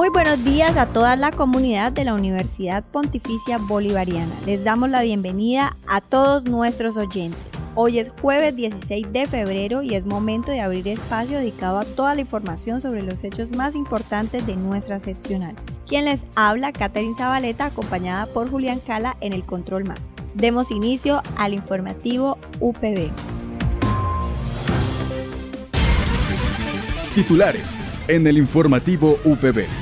Muy buenos días a toda la comunidad de la Universidad Pontificia Bolivariana. Les damos la bienvenida a todos nuestros oyentes. Hoy es jueves 16 de febrero y es momento de abrir espacio dedicado a toda la información sobre los hechos más importantes de nuestra seccional. Quien les habla, Catherine Zabaleta, acompañada por Julián Cala en el Control Más. Demos inicio al informativo UPB. Titulares en el informativo UPB.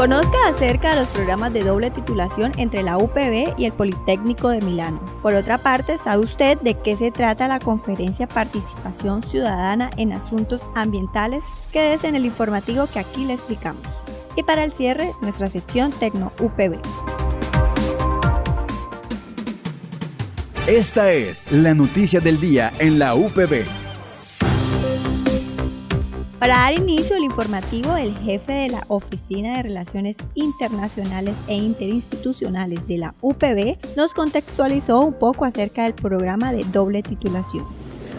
Conozca acerca de los programas de doble titulación entre la UPB y el Politécnico de Milano. Por otra parte, ¿sabe usted de qué se trata la conferencia Participación Ciudadana en Asuntos Ambientales? Quédese en el informativo que aquí le explicamos. Y para el cierre, nuestra sección Tecno UPB. Esta es la noticia del día en la UPB. Para dar inicio al informativo, el jefe de la Oficina de Relaciones Internacionales e Interinstitucionales de la UPB nos contextualizó un poco acerca del programa de doble titulación.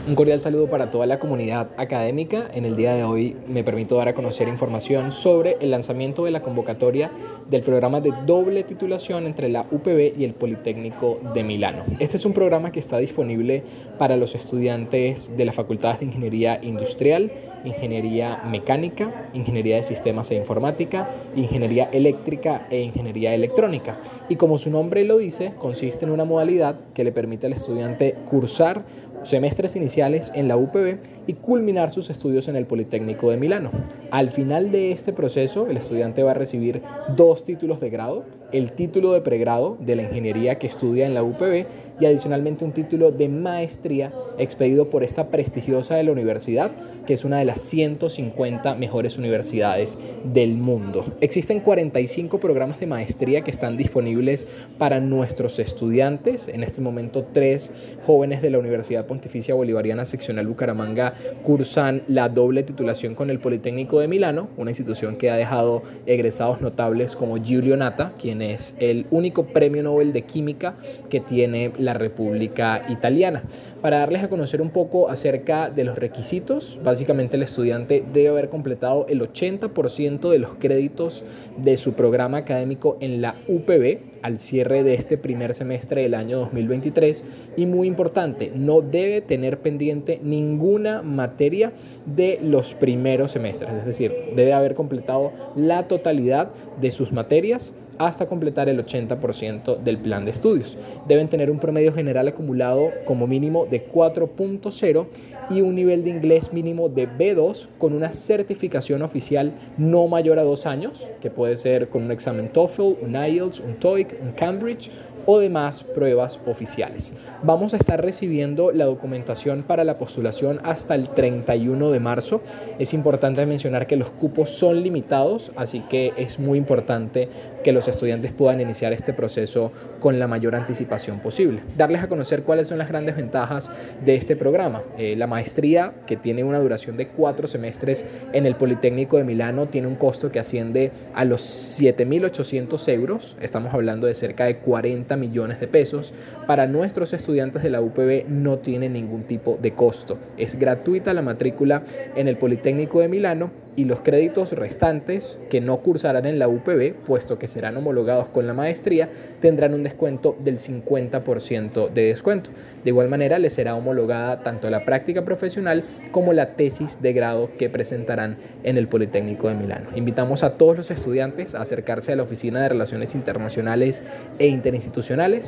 Un cordial saludo para toda la comunidad académica. En el día de hoy me permito dar a conocer información sobre el lanzamiento de la convocatoria del programa de doble titulación entre la UPB y el Politécnico de Milano. Este es un programa que está disponible para los estudiantes de las facultades de Ingeniería Industrial, Ingeniería Mecánica, Ingeniería de Sistemas e Informática, Ingeniería Eléctrica e Ingeniería Electrónica. Y como su nombre lo dice, consiste en una modalidad que le permite al estudiante cursar semestres iniciales en la UPB y culminar sus estudios en el Politécnico de Milano. Al final de este proceso, el estudiante va a recibir dos títulos de grado, el título de pregrado de la ingeniería que estudia en la UPB y adicionalmente un título de maestría expedido por esta prestigiosa de la universidad, que es una de las 150 mejores universidades del mundo. Existen 45 programas de maestría que están disponibles para nuestros estudiantes. En este momento, tres jóvenes de la Universidad Pontificia Bolivariana Seccional Bucaramanga cursan la doble titulación con el Politécnico de Milano, una institución que ha dejado egresados notables como Giulio Nata, quien es el único premio Nobel de Química que tiene la República Italiana. Para darles a conocer un poco acerca de los requisitos, básicamente el estudiante debe haber completado el 80% de los créditos de su programa académico en la UPB al cierre de este primer semestre del año 2023 y muy importante, no debe tener pendiente ninguna materia de los primeros semestres, es decir, debe haber completado la totalidad de sus materias hasta completar el 80% del plan de estudios. Deben tener un promedio general acumulado como mínimo de 4.0 y un nivel de inglés mínimo de B2 con una certificación oficial no mayor a dos años, que puede ser con un examen TOEFL, un IELTS, un TOEIC, un Cambridge o demás pruebas oficiales. Vamos a estar recibiendo la documentación para la postulación hasta el 31 de marzo. Es importante mencionar que los cupos son limitados, así que es muy importante que los estudiantes puedan iniciar este proceso con la mayor anticipación posible. Darles a conocer cuáles son las grandes ventajas de este programa. Eh, la maestría, que tiene una duración de cuatro semestres en el Politécnico de Milano, tiene un costo que asciende a los 7.800 euros. Estamos hablando de cerca de 40 millones de pesos. Para nuestros estudiantes de la UPB no tiene ningún tipo de costo. Es gratuita la matrícula en el Politécnico de Milano y los créditos restantes que no cursarán en la UPB, puesto que serán homologados con la maestría, tendrán un descuento del 50% de descuento. De igual manera, les será homologada tanto la práctica profesional como la tesis de grado que presentarán en el Politécnico de Milano. Invitamos a todos los estudiantes a acercarse a la Oficina de Relaciones Internacionales e Interinstitucionales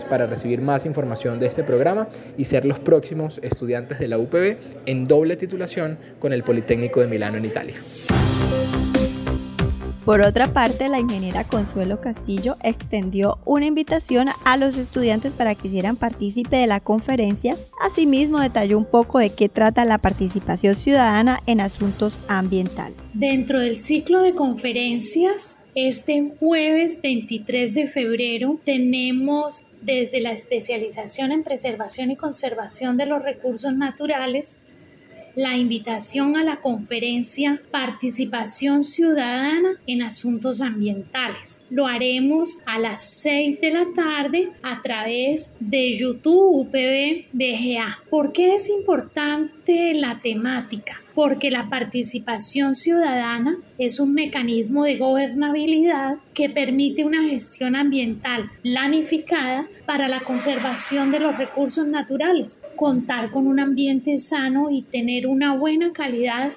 para recibir más información de este programa y ser los próximos estudiantes de la UPB en doble titulación con el Politécnico de Milano en Italia. Por otra parte, la ingeniera Consuelo Castillo extendió una invitación a los estudiantes para que hicieran partícipe de la conferencia. Asimismo, detalló un poco de qué trata la participación ciudadana en asuntos ambientales. Dentro del ciclo de conferencias, este jueves 23 de febrero tenemos desde la especialización en preservación y conservación de los recursos naturales la invitación a la conferencia Participación Ciudadana en Asuntos Ambientales. Lo haremos a las 6 de la tarde a través de YouTube UPB BGA. ¿Por qué es importante la temática? Porque la participación ciudadana es un mecanismo de gobernabilidad que permite una gestión ambiental planificada para la conservación de los recursos naturales, contar con un ambiente sano y tener una buena calidad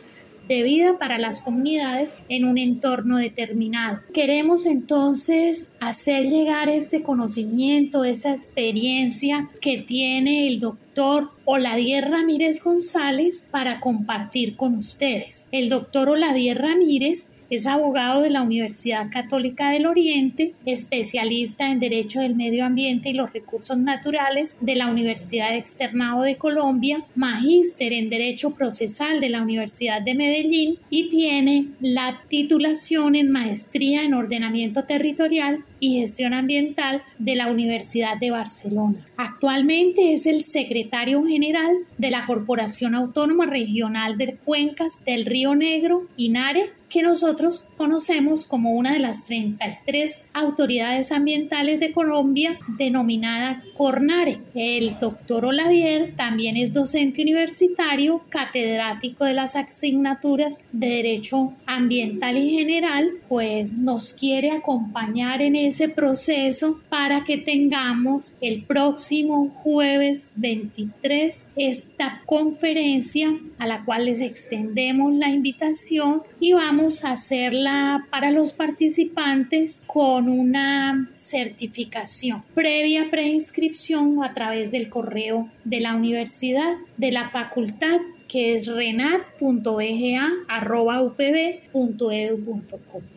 de vida para las comunidades en un entorno determinado. Queremos entonces hacer llegar este conocimiento, esa experiencia que tiene el doctor Oladier Ramírez González para compartir con ustedes. El doctor Oladier Ramírez es abogado de la Universidad Católica del Oriente, especialista en Derecho del Medio Ambiente y los Recursos Naturales de la Universidad Externado de Colombia, magíster en Derecho Procesal de la Universidad de Medellín y tiene la titulación en Maestría en Ordenamiento Territorial y Gestión Ambiental de la Universidad de Barcelona. Actualmente es el secretario general de la Corporación Autónoma Regional de Cuencas del Río Negro, INARE, que nosotros conocemos como una de las 33 autoridades ambientales de Colombia denominada CORNARE. El doctor Oladier también es docente universitario, catedrático de las asignaturas de Derecho Ambiental y General, pues nos quiere acompañar en ese proceso para que tengamos el próximo jueves 23 esta conferencia a la cual les extendemos la invitación y vamos a hacerla para los participantes con una certificación previa preinscripción a través del correo de la universidad, de la facultad que es renat.ega.upb.edu.com.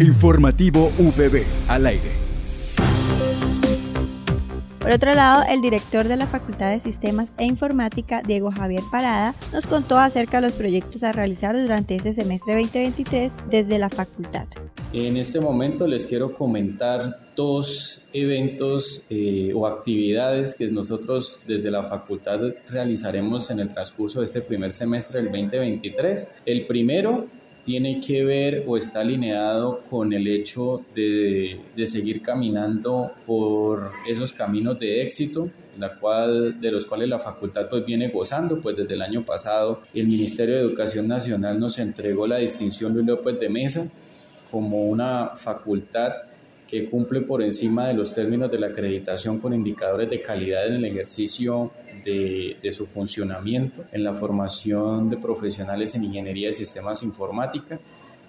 Informativo UPB al aire. Por otro lado, el director de la Facultad de Sistemas e Informática, Diego Javier Parada, nos contó acerca de los proyectos a realizar durante este semestre 2023 desde la facultad. En este momento les quiero comentar dos eventos eh, o actividades que nosotros desde la facultad realizaremos en el transcurso de este primer semestre del 2023. El primero tiene que ver o está alineado con el hecho de, de seguir caminando por esos caminos de éxito la cual, de los cuales la facultad pues viene gozando, pues desde el año pasado el Ministerio de Educación Nacional nos entregó la distinción Luis López de Mesa como una facultad que cumple por encima de los términos de la acreditación con indicadores de calidad en el ejercicio de, su funcionamiento, en la formación de profesionales en ingeniería de sistemas informática.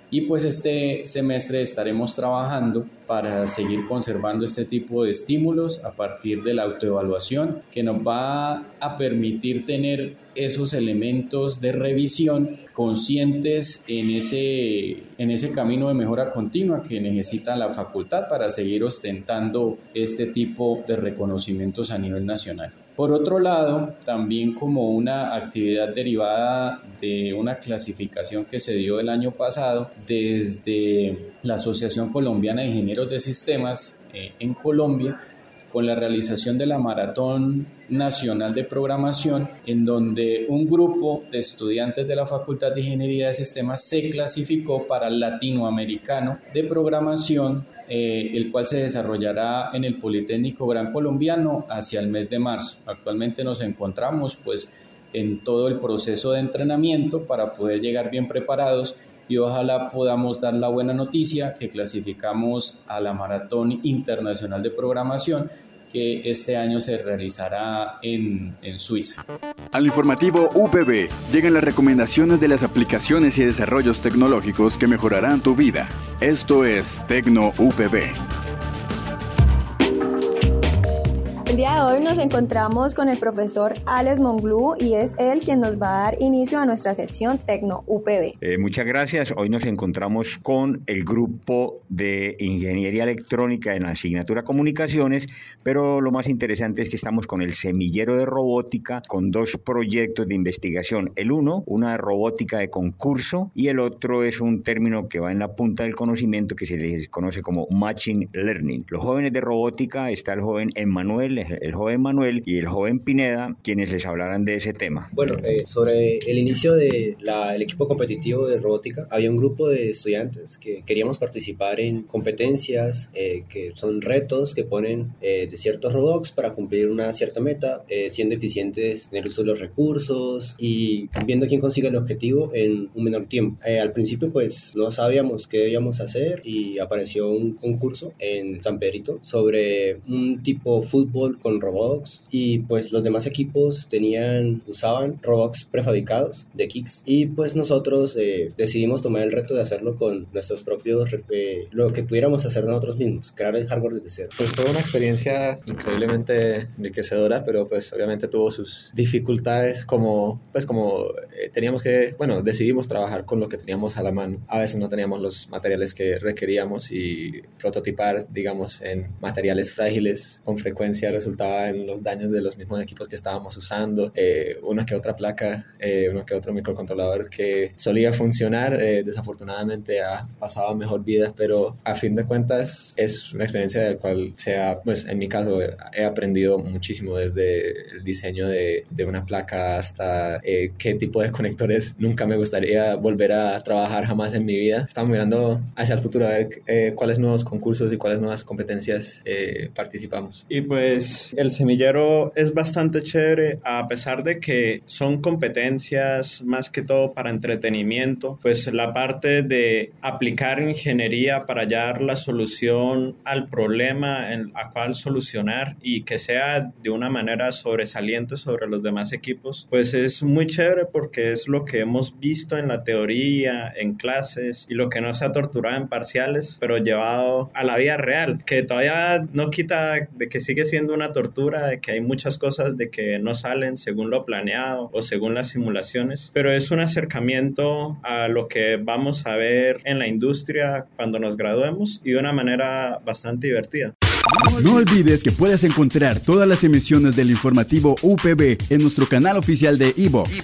Y pues este semestre estaremos trabajando para seguir conservando este tipo de estímulos a partir de la autoevaluación que nos va a permitir tener esos elementos de revisión conscientes en ese, en ese camino de mejora continua que necesita la facultad para seguir ostentando este tipo de reconocimientos a nivel nacional. Por otro lado, también como una actividad derivada de una clasificación que se dio el año pasado desde la Asociación Colombiana de Ingenieros de Sistemas eh, en Colombia, con la realización de la Maratón Nacional de Programación, en donde un grupo de estudiantes de la Facultad de Ingeniería de Sistemas se clasificó para latinoamericano de programación eh, el cual se desarrollará en el Politécnico Gran Colombiano hacia el mes de marzo. Actualmente nos encontramos pues en todo el proceso de entrenamiento para poder llegar bien preparados y ojalá podamos dar la buena noticia que clasificamos a la Maratón Internacional de Programación que este año se realizará en, en, Suiza. Al informativo UPB llegan las recomendaciones de las aplicaciones y desarrollos tecnológicos que mejorarán tu vida. Esto es Tecno UPB. Hoy nos encontramos con el profesor Alex Monglú y es él quien nos va a dar inicio a nuestra sección Tecno UPB. Eh, muchas gracias. Hoy nos encontramos con el grupo de Ingeniería Electrónica en la asignatura Comunicaciones, pero lo más interesante es que estamos con el semillero de robótica con dos proyectos de investigación. El uno, una robótica de concurso y el otro es un término que va en la punta del conocimiento que se les conoce como Machine Learning. Los jóvenes de robótica está el joven Emmanuel, el joven Manuel y el joven Pineda, quienes les hablarán de ese tema. Bueno, eh, sobre el inicio del equipo competitivo de robótica, había un grupo de estudiantes que queríamos participar en competencias eh, que son retos que ponen eh, de ciertos robots para cumplir una cierta meta, siendo eficientes en el uso de los recursos y viendo quién consigue el objetivo en un menor tiempo. al principio pues no sabíamos qué debíamos hacer y apareció un concurso en San Pedrito sobre un tipo fútbol con robots y pues los demás equipos tenían usaban robots prefabricados de Kicks. Y pues nosotros eh, decidimos tomar el reto de hacerlo con nuestros propios eh, lo que pudiéramos hacer nosotros mismos crear el hardware desde cero. Pues fue una experiencia increíblemente enriquecedora pero pues obviamente tuvo sus dificultades como pues como eh, teníamos que bueno decidimos trabajar con lo que teníamos a la mano. A veces no teníamos los materiales que requeríamos y prototipar digamos en materiales frágiles con frecuencia resultaba en los daños de los mismos equipos que estábamos usando una que otra placa eh, uno que otro microcontrolador que solía funcionar, eh, desafortunadamente ha pasado a mejor vida, pero a fin de cuentas es una experiencia de la cual sea, pues en mi caso he aprendido muchísimo desde el diseño de, de una placa hasta eh, qué tipo de conectores nunca me gustaría volver a trabajar jamás en mi vida. Estamos mirando hacia el futuro a ver eh, cuáles nuevos concursos y cuáles nuevas competencias participamos. Y pues el semillero es bastante chévere a pesar de que son competencias más que todo para entretenimiento, pues la parte de aplicar ingeniería para hallar la solución al problema en, a cual solucionar y que sea de una manera sobresaliente sobre los demás equipos, pues es muy chévere porque es lo que hemos visto en la teoría, en clases y lo que nos ha torturado en parciales, pero llevado a la vida real, que todavía no quita de que sigue siendo una tortura, de que hay muchas cosas de que no salen según lo planeado o según las simulaciones, pero es un acercamiento a lo que vamos a ver en la industria cuando nos graduemos y de una manera bastante divertida. No olvides que puedes encontrar todas las emisiones del informativo UPB en nuestro canal oficial de iVox,